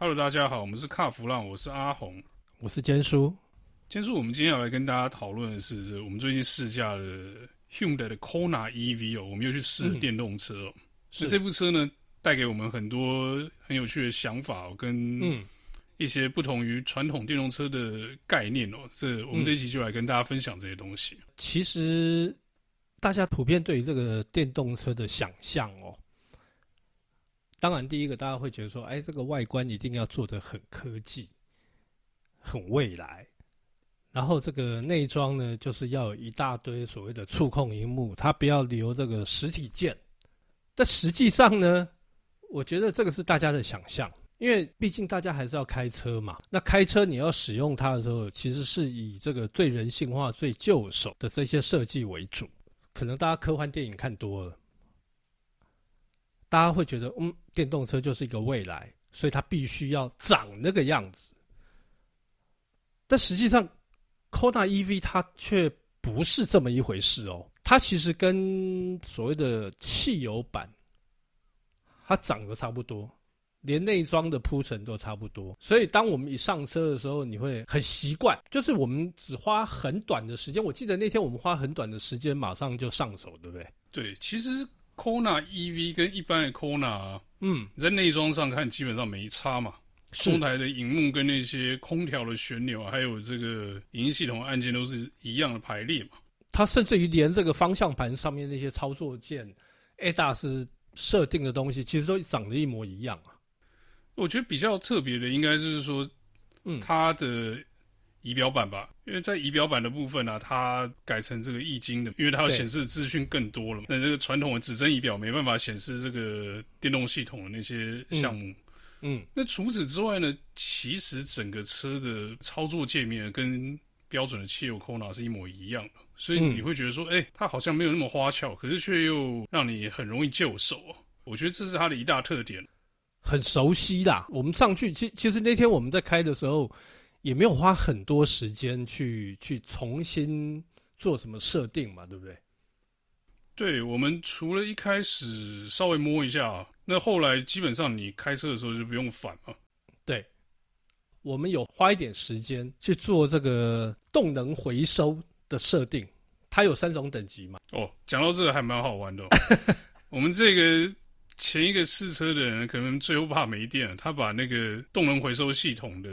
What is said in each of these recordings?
Hello，大家好，我们是卡弗浪，我是阿红，我是坚叔。坚叔，我们今天要来跟大家讨论的是，这我们最近试驾了 Hyundai 的 Kona EV 哦，我们又去试了电动车哦。那、嗯、这部车呢，带给我们很多很有趣的想法哦，跟一些不同于传统电动车的概念哦。这我们这一集就来跟大家分享这些东西。其实，大家普遍对于这个电动车的想象哦。当然，第一个大家会觉得说，哎，这个外观一定要做得很科技、很未来，然后这个内装呢，就是要有一大堆所谓的触控荧幕，它不要留这个实体键。但实际上呢，我觉得这个是大家的想象，因为毕竟大家还是要开车嘛。那开车你要使用它的时候，其实是以这个最人性化、最就手的这些设计为主。可能大家科幻电影看多了。大家会觉得，嗯，电动车就是一个未来，所以它必须要长那个样子。但实际上，Kona EV 它却不是这么一回事哦。它其实跟所谓的汽油版，它长得差不多，连内装的铺陈都差不多。所以当我们一上车的时候，你会很习惯，就是我们只花很短的时间。我记得那天我们花很短的时间，马上就上手，对不对？对，其实。Kona EV 跟一般的 Kona，嗯，你在内装上看基本上没差嘛。中台的荧幕跟那些空调的旋钮，还有这个影音系统按键都是一样的排列嘛。它甚至于连这个方向盘上面那些操作键、ADAS 设定的东西，其实都长得一模一样啊。我觉得比较特别的，应该就是说，嗯，它的。仪表板吧，因为在仪表板的部分呢、啊，它改成这个易经的，因为它要显示的资讯更多了嘛。那这个传统的指针仪表没办法显示这个电动系统的那些项目。嗯，嗯，那除此之外呢，其实整个车的操作界面跟标准的汽油 Kona 是一模一样的，所以你会觉得说，哎、嗯欸，它好像没有那么花俏，可是却又让你很容易就手。我觉得这是它的一大特点，很熟悉啦。我们上去，其其实那天我们在开的时候。也没有花很多时间去去重新做什么设定嘛，对不对？对，我们除了一开始稍微摸一下，那后来基本上你开车的时候就不用反了。对，我们有花一点时间去做这个动能回收的设定，它有三种等级嘛。哦，讲到这个还蛮好玩的哦。我们这个前一个试车的人可能最后怕没电了，他把那个动能回收系统的。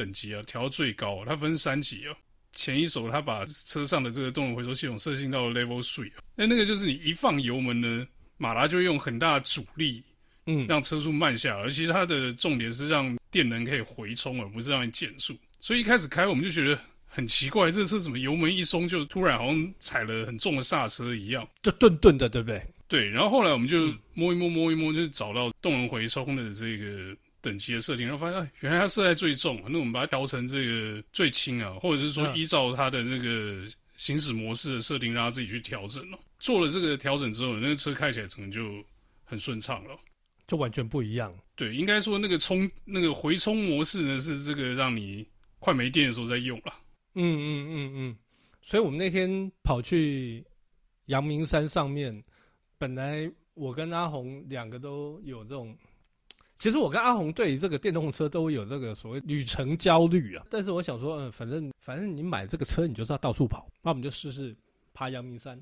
等级啊，调到最高，它分三级啊。前一手他把车上的这个动能回收系统设定到了 Level Three，那那个就是你一放油门呢，马达就会用很大的阻力，嗯，让车速慢下来。而其实它的重点是让电能可以回充，而不是让你减速。所以一开始开我们就觉得很奇怪，这车怎么油门一松就突然好像踩了很重的刹车一样，就顿顿的，对不对？对。然后后来我们就摸一摸摸一摸，就找到动能回充的这个。等级的设定，然后发现，哎，原来它设在最重，那我们把它调成这个最轻啊，或者是说依照它的这个行驶模式的设定，让它自己去调整了。做了这个调整之后，那个车开起来可能就很顺畅了，就完全不一样。对，应该说那个充那个回充模式呢，是这个让你快没电的时候再用了。嗯嗯嗯嗯，所以我们那天跑去阳明山上面，本来我跟阿红两个都有这种。其实我跟阿红对这个电动车都有这个所谓旅程焦虑啊，但是我想说，嗯，反正反正你买这个车，你就是要到处跑，那我们就试试爬阳明山。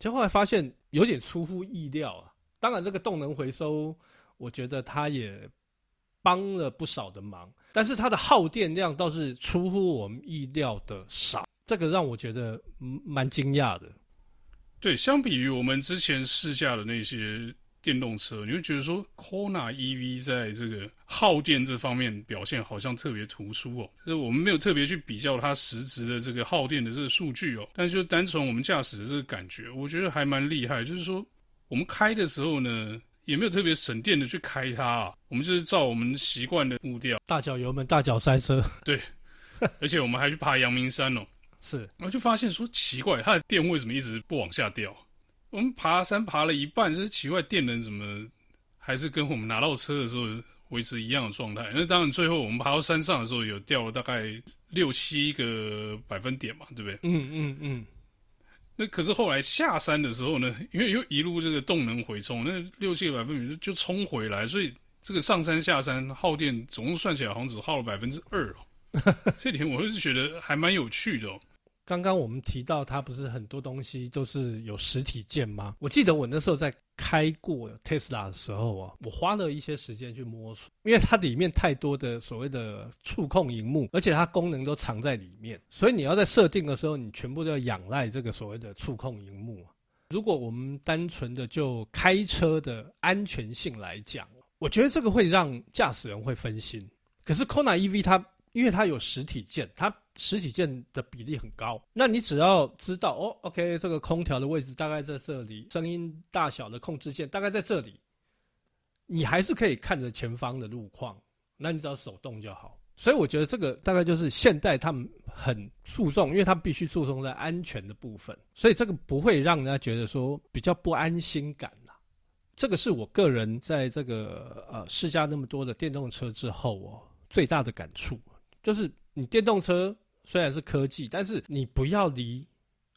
结果后来发现有点出乎意料啊。当然，这个动能回收，我觉得它也帮了不少的忙，但是它的耗电量倒是出乎我们意料的少，这个让我觉得蛮惊讶的。对，相比于我们之前试驾的那些。电动车，你会觉得说，Kona EV 在这个耗电这方面表现好像特别突出哦。就是我们没有特别去比较它实质的这个耗电的这个数据哦，但就单纯我们驾驶的这个感觉，我觉得还蛮厉害。就是说，我们开的时候呢，也没有特别省电的去开它啊，我们就是照我们习惯的步调，大脚油门，大脚刹车。对，而且我们还去爬阳明山哦。是，然后就发现说奇怪，它的电为什么一直不往下掉？我们爬山爬了一半，就是奇怪，电能怎么还是跟我们拿到车的时候维持一样的状态？那当然，最后我们爬到山上的时候，有掉了大概六七个百分点嘛，对不对？嗯嗯嗯。那可是后来下山的时候呢，因为又一路这个动能回冲，那六七个百分点就冲回来，所以这个上山下山耗电总共算起来好像只耗了百分之二哦。这点我是觉得还蛮有趣的哦。刚刚我们提到它不是很多东西都是有实体键吗？我记得我那时候在开过 Tesla 的时候啊，我花了一些时间去摸索，因为它里面太多的所谓的触控荧幕，而且它功能都藏在里面，所以你要在设定的时候，你全部都要仰赖这个所谓的触控荧幕。如果我们单纯的就开车的安全性来讲，我觉得这个会让驾驶人会分心。可是 Kona EV 它因为它有实体键，它实体键的比例很高。那你只要知道哦，OK，这个空调的位置大概在这里，声音大小的控制键大概在这里，你还是可以看着前方的路况。那你只要手动就好。所以我觉得这个大概就是现代他们很注重，因为他们必须注重在安全的部分，所以这个不会让人家觉得说比较不安心感呐。这个是我个人在这个呃试驾那么多的电动车之后哦最大的感触。就是你电动车虽然是科技，但是你不要离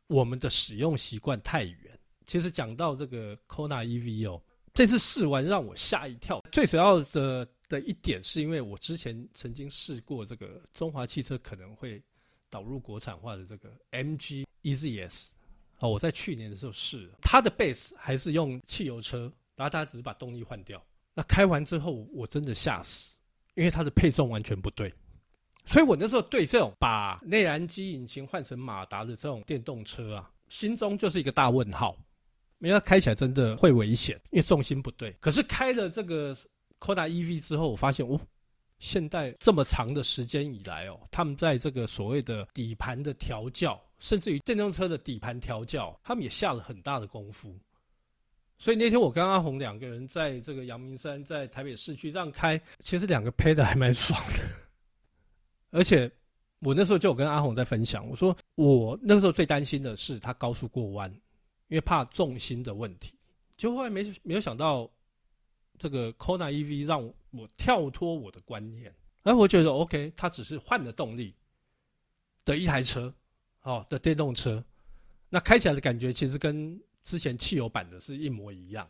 我们的使用习惯太远。其实讲到这个 Kona EV 哦，这次试完让我吓一跳。最主要的的一点是因为我之前曾经试过这个中华汽车可能会导入国产化的这个 MG EZS 哦，我在去年的时候试了，它的 base 还是用汽油车，然后它只是把动力换掉。那开完之后我真的吓死，因为它的配重完全不对。所以我那时候对这种把内燃机引擎换成马达的这种电动车啊，心中就是一个大问号，因为它开起来真的会危险，因为重心不对。可是开了这个 Kona EV 之后，我发现哦，现在这么长的时间以来哦，他们在这个所谓的底盘的调教，甚至于电动车的底盘调教，他们也下了很大的功夫。所以那天我跟阿红两个人在这个阳明山，在台北市区这样开，其实两个配的还蛮爽的。而且我那时候就有跟阿红在分享，我说我那时候最担心的是他高速过弯，因为怕重心的问题。结果后来没没有想到，这个 Kona EV 让我跳脱我的观念，而我觉得 OK，它只是换了动力的一台车，哦的电动车，那开起来的感觉其实跟之前汽油版的是一模一样。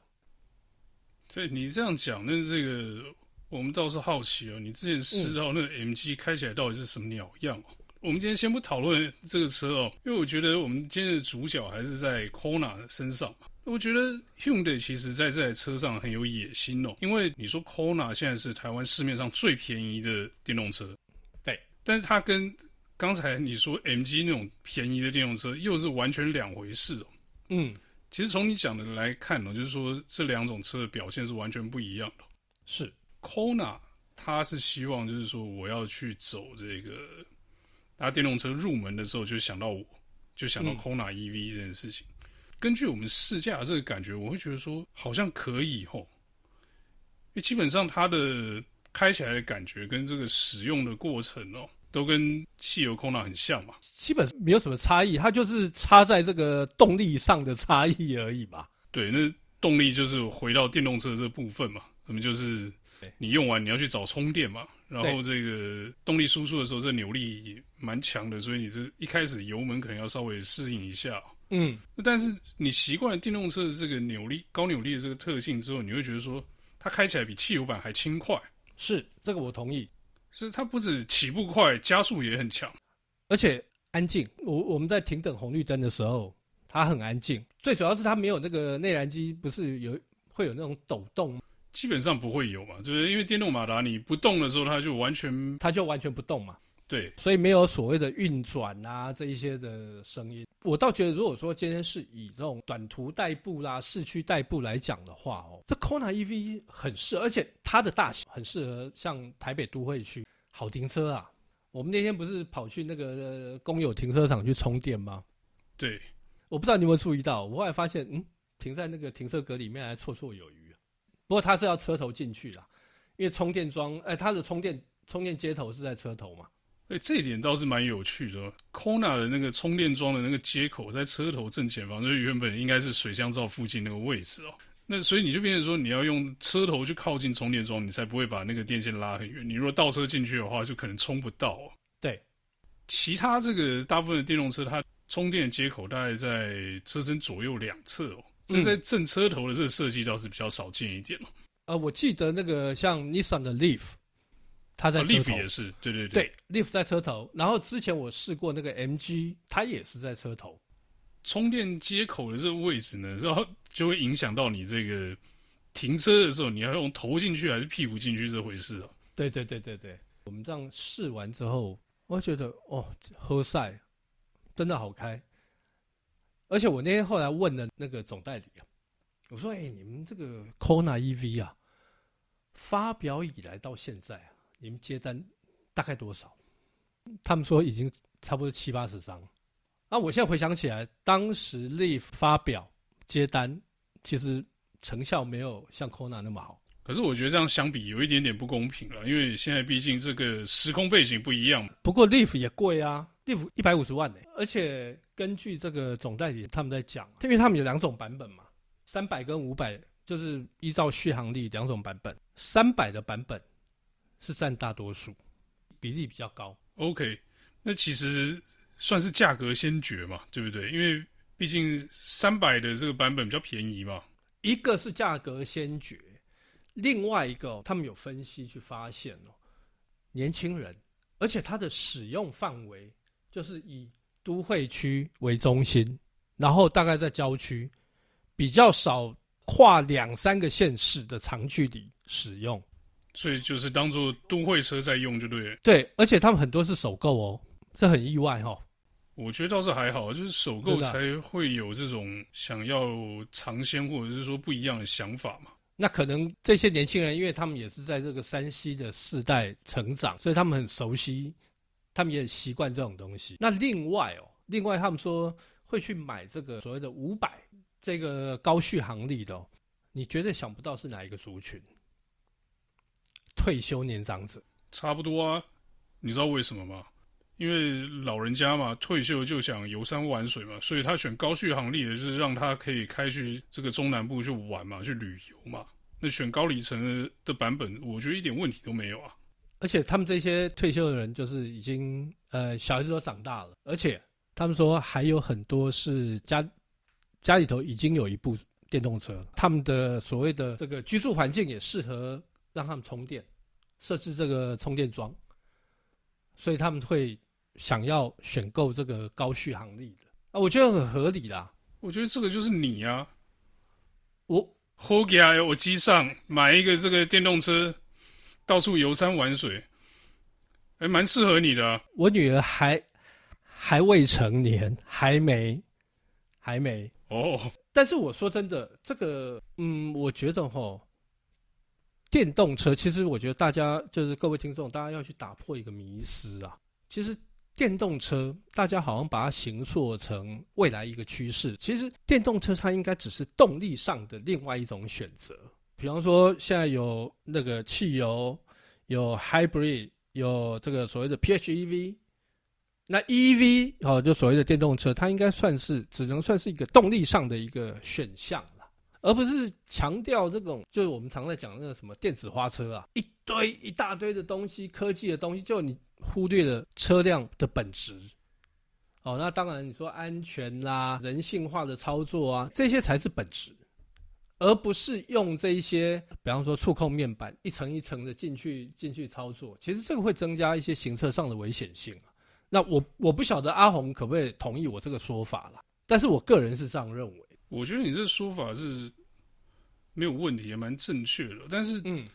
所以你这样讲，那这个。我们倒是好奇哦，你之前试到那个 MG 开起来到底是什么鸟样哦？嗯、我们今天先不讨论这个车哦，因为我觉得我们今天的主角还是在 Kona 的身上。我觉得 Hyundai 其实在这台车上很有野心哦，因为你说 Kona 现在是台湾市面上最便宜的电动车，对，但是它跟刚才你说 MG 那种便宜的电动车又是完全两回事哦。嗯，其实从你讲的来看呢，就是说这两种车的表现是完全不一样的。是。Kona，他是希望就是说，我要去走这个搭电动车入门的时候，就想到我，就想到 Kona EV 这件事情。嗯、根据我们试驾这个感觉，我会觉得说好像可以吼，因为基本上它的开起来的感觉跟这个使用的过程哦，都跟汽油 Kona 很像嘛，基本没有什么差异，它就是差在这个动力上的差异而已吧。对，那动力就是回到电动车这部分嘛，那么就是。你用完你要去找充电嘛，然后这个动力输出的时候，这扭力蛮强的，所以你这一开始油门可能要稍微适应一下。嗯，但是你习惯了电动车的这个扭力、高扭力的这个特性之后，你会觉得说它开起来比汽油版还轻快。是，这个我同意。是它不止起步快，加速也很强，而且安静。我我们在停等红绿灯的时候，它很安静。最主要是它没有那个内燃机，不是有会有那种抖动吗？基本上不会有嘛，就是因为电动马达你不动的时候，它就完全它就完全不动嘛。对，所以没有所谓的运转啊这一些的声音。我倒觉得，如果说今天是以这种短途代步啦、市区代步来讲的话哦，这 Kona EV 很适合，而且它的大小很适合像台北都会区好停车啊。我们那天不是跑去那个公有停车场去充电吗？对，我不知道你有没有注意到，我后来发现，嗯，停在那个停车格里面还绰绰有余。不过它是要车头进去啦，因为充电桩，哎，它的充电充电接头是在车头嘛。哎，这一点倒是蛮有趣的。Kona 的那个充电桩的那个接口在车头正前方，就是原本应该是水箱罩附近那个位置哦。那所以你就变成说，你要用车头去靠近充电桩，你才不会把那个电线拉很远。你如果倒车进去的话，就可能充不到哦。对，其他这个大部分的电动车，它充电接口大概在车身左右两侧哦。这在正车头的这个设计倒是比较少见一点。呃，我记得那个像 Nissan 的 Leaf，它在车头、哦、Leaf 也是，对对对，对，Leaf 在车头。然后之前我试过那个 MG，它也是在车头。充电接口的这个位置呢，然后就会影响到你这个停车的时候，你要用头进去还是屁股进去这回事啊？对对对对对，我们这样试完之后，我觉得哦，喝赛，真的好开。而且我那天后来问了那个总代理啊，我说：“哎、你们这个 Kona EV 啊，发表以来到现在啊，你们接单大概多少？”他们说已经差不多七八十张。那我现在回想起来，当时 Leaf 发表接单，其实成效没有像 Kona 那么好。可是我觉得这样相比有一点点不公平了，因为现在毕竟这个时空背景不一样。不过 Leaf 也贵啊，Leaf 一百五十万呢。而且根据这个总代理他们在讲，因为他们有两种版本嘛，三百跟五百，就是依照续航力两种版本。三百的版本是占大多数，比例比较高。OK，那其实。算是价格先决嘛，对不对？因为毕竟三百的这个版本比较便宜嘛。一个是价格先决，另外一个他们有分析去发现哦，年轻人，而且它的使用范围就是以都会区为中心，然后大概在郊区，比较少跨两三个县市的长距离使用，所以就是当做都会车在用就对了。对，而且他们很多是首购哦，这很意外哦。我觉得倒是还好，就是首购才会有这种想要尝鲜或者是说不一样的想法嘛。那可能这些年轻人，因为他们也是在这个山西的世代成长，所以他们很熟悉，他们也习惯这种东西。那另外哦，另外他们说会去买这个所谓的五百这个高续航力的哦，你绝对想不到是哪一个族群？退休年长者。差不多啊，你知道为什么吗？因为老人家嘛，退休就想游山玩水嘛，所以他选高续航力的，就是让他可以开去这个中南部去玩嘛，去旅游嘛。那选高里程的版本，我觉得一点问题都没有啊。而且他们这些退休的人，就是已经呃小孩子都长大了，而且他们说还有很多是家家里头已经有一部电动车，他们的所谓的这个居住环境也适合让他们充电，设置这个充电桩，所以他们会。想要选购这个高续航力的啊，我觉得很合理啦。我觉得这个就是你呀、啊，我 Hogia 我机上买一个这个电动车，到处游山玩水，还蛮适合你的、啊。我女儿还还未成年，还没还没哦。但是我说真的，这个嗯，我觉得哈，电动车其实我觉得大家就是各位听众，大家要去打破一个迷思啊，其实。电动车，大家好像把它形塑成未来一个趋势。其实，电动车它应该只是动力上的另外一种选择。比方说，现在有那个汽油，有 hybrid，有这个所谓的 PHEV。那 EV 哦，就所谓的电动车，它应该算是只能算是一个动力上的一个选项了，而不是强调这种就是我们常在讲那个什么电子花车啊，一堆一大堆的东西，科技的东西，就你。忽略了车辆的本质，哦，那当然你说安全啦、人性化的操作啊，这些才是本质，而不是用这一些，比方说触控面板一层一层的进去进去操作，其实这个会增加一些行车上的危险性。那我我不晓得阿红可不可以同意我这个说法啦，但是我个人是这样认为。我觉得你这个说法是没有问题，也蛮正确的，但是嗯。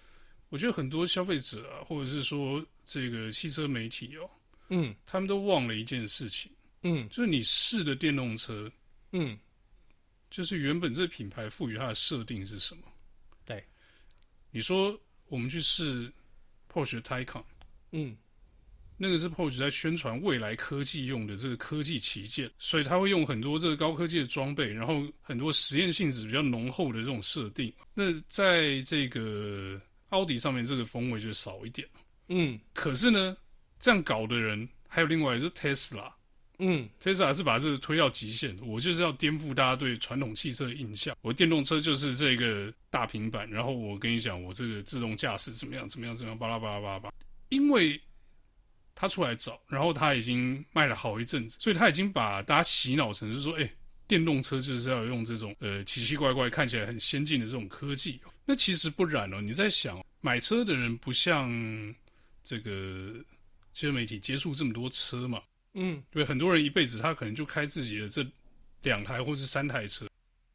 我觉得很多消费者啊，或者是说这个汽车媒体哦，嗯，他们都忘了一件事情，嗯，就是你试的电动车，嗯，就是原本这个品牌赋予它的设定是什么？对，你说我们去试 Porsche Taycan，嗯，那个是 Porsche 在宣传未来科技用的这个科技旗舰，所以他会用很多这个高科技的装备，然后很多实验性质比较浓厚的这种设定。那在这个奥迪上面这个风味就少一点，嗯，可是呢，这样搞的人还有另外一个就是 Tesla，嗯，Tesla 是把这个推到极限，我就是要颠覆大家对传统汽车的印象，我电动车就是这个大平板，然后我跟你讲，我这个自动驾驶怎么样怎么样怎么样，巴拉巴拉巴拉巴，因为他出来早，然后他已经卖了好一阵子，所以他已经把大家洗脑成就是说，哎，电动车就是要用这种呃奇奇怪怪、看起来很先进的这种科技。那其实不然哦，你在想买车的人不像这个汽车媒体接触这么多车嘛？嗯，对，很多人一辈子他可能就开自己的这两台或是三台车。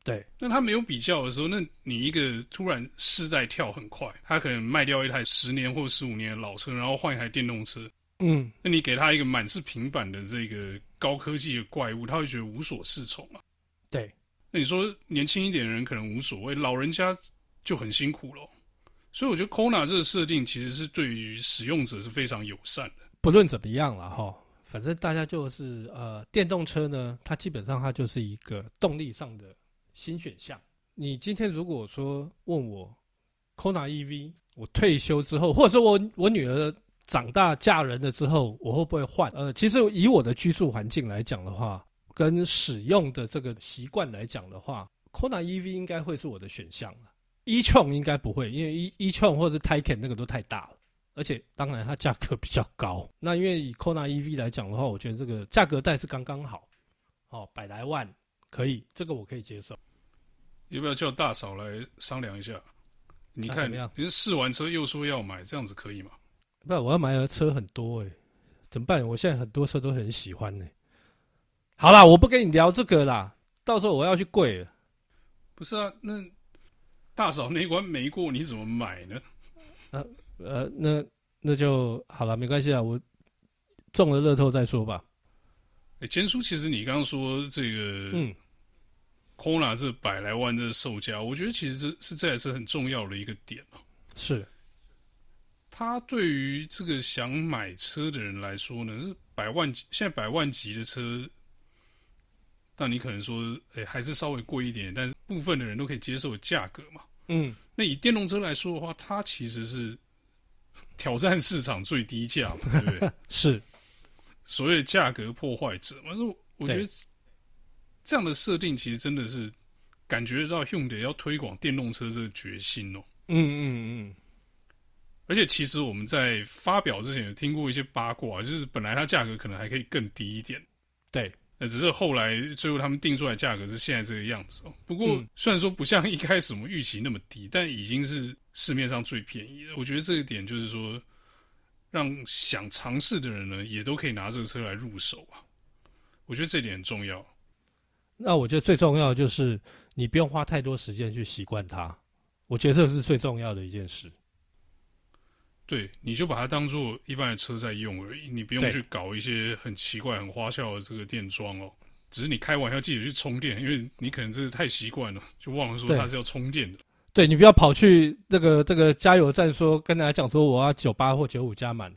对，那他没有比较的时候，那你一个突然世代跳很快，他可能卖掉一台十年或十五年的老车，然后换一台电动车。嗯，那你给他一个满是平板的这个高科技的怪物，他会觉得无所适从啊。对，那你说年轻一点的人可能无所谓，老人家就很辛苦了。所以我觉得 Kona 这个设定其实是对于使用者是非常友善的。不论怎么样了哈，反正大家就是呃，电动车呢，它基本上它就是一个动力上的新选项。你今天如果说问我 Kona EV，我退休之后，或者说我我女儿。长大嫁人了之后，我会不会换？呃，其实以我的居住环境来讲的话，跟使用的这个习惯来讲的话，Kona EV 应该会是我的选项。E-tron 应该不会，因为 e e-tron 或者是 Taycan 那个都太大了，而且当然它价格比较高。那因为以 Kona EV 来讲的话，我觉得这个价格带是刚刚好，哦，百来万可以，这个我可以接受。要不要叫大嫂来商量一下？你看，啊、你是试完车又说要买，这样子可以吗？不，我要买的车很多诶、欸，怎么办？我现在很多车都很喜欢呢、欸。好啦，我不跟你聊这个啦，到时候我要去跪了。不是啊，那大嫂那关没过，你怎么买呢？呃呃，那那就好了，没关系啊，我中了乐透再说吧。哎、欸，坚叔，其实你刚刚说这个，嗯，Kona 这百来万的售价，我觉得其实这是这也是很重要的一个点啊。是。他对于这个想买车的人来说呢，是百万级，现在百万级的车，但你可能说，哎，还是稍微贵一点，但是部分的人都可以接受的价格嘛。嗯，那以电动车来说的话，它其实是挑战市场最低价嘛，对不对？是，所谓价格破坏者嘛。那我觉得这样的设定其实真的是感觉到 Hyundai 要推广电动车这个决心哦。嗯嗯嗯。而且其实我们在发表之前有听过一些八卦，就是本来它价格可能还可以更低一点，对，那只是后来最后他们定出来价格是现在这个样子哦。不过虽然说不像一开始我们预期那么低，但已经是市面上最便宜的。我觉得这一点就是说，让想尝试的人呢也都可以拿这个车来入手啊。我觉得这点很重要。那我觉得最重要的就是你不用花太多时间去习惯它，我觉得这是最重要的一件事。对，你就把它当做一般的车在用而已，你不用去搞一些很奇怪、很花哨的这个电桩哦。只是你开玩笑，记得去充电，因为你可能真的太习惯了，就忘了说它是要充电的。对，对你不要跑去那个这个加油站说跟大家讲说我要九八或九五加满，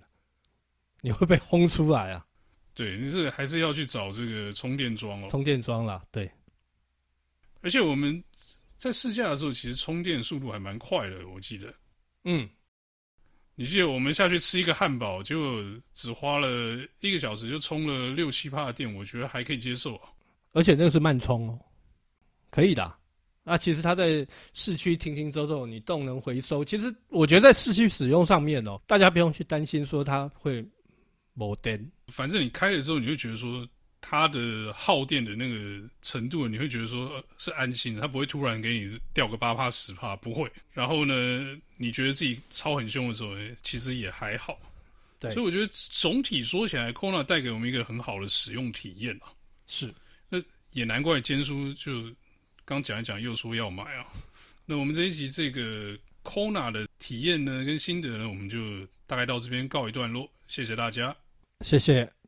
你会被轰出来啊。对，你是还是要去找这个充电桩哦。充电桩啦，对。而且我们在试驾的时候，其实充电速度还蛮快的，我记得。嗯。你记得我们下去吃一个汉堡，就只花了一个小时就充了六七趴的电，我觉得还可以接受啊。而且那个是慢充哦，可以的。那其实它在市区停停走走，你动能回收，其实我觉得在市区使用上面哦，大家不用去担心说它会没电。反正你开了之后，你就觉得说。它的耗电的那个程度，你会觉得说是安心的，它不会突然给你掉个八帕十帕，不会。然后呢，你觉得自己超很凶的时候，其实也还好。对，所以我觉得总体说起来，Kona 带给我们一个很好的使用体验啊。是，那也难怪坚叔就刚讲一讲，又说要买啊。那我们这一集这个 Kona 的体验呢，跟心得呢，我们就大概到这边告一段落。谢谢大家，谢谢。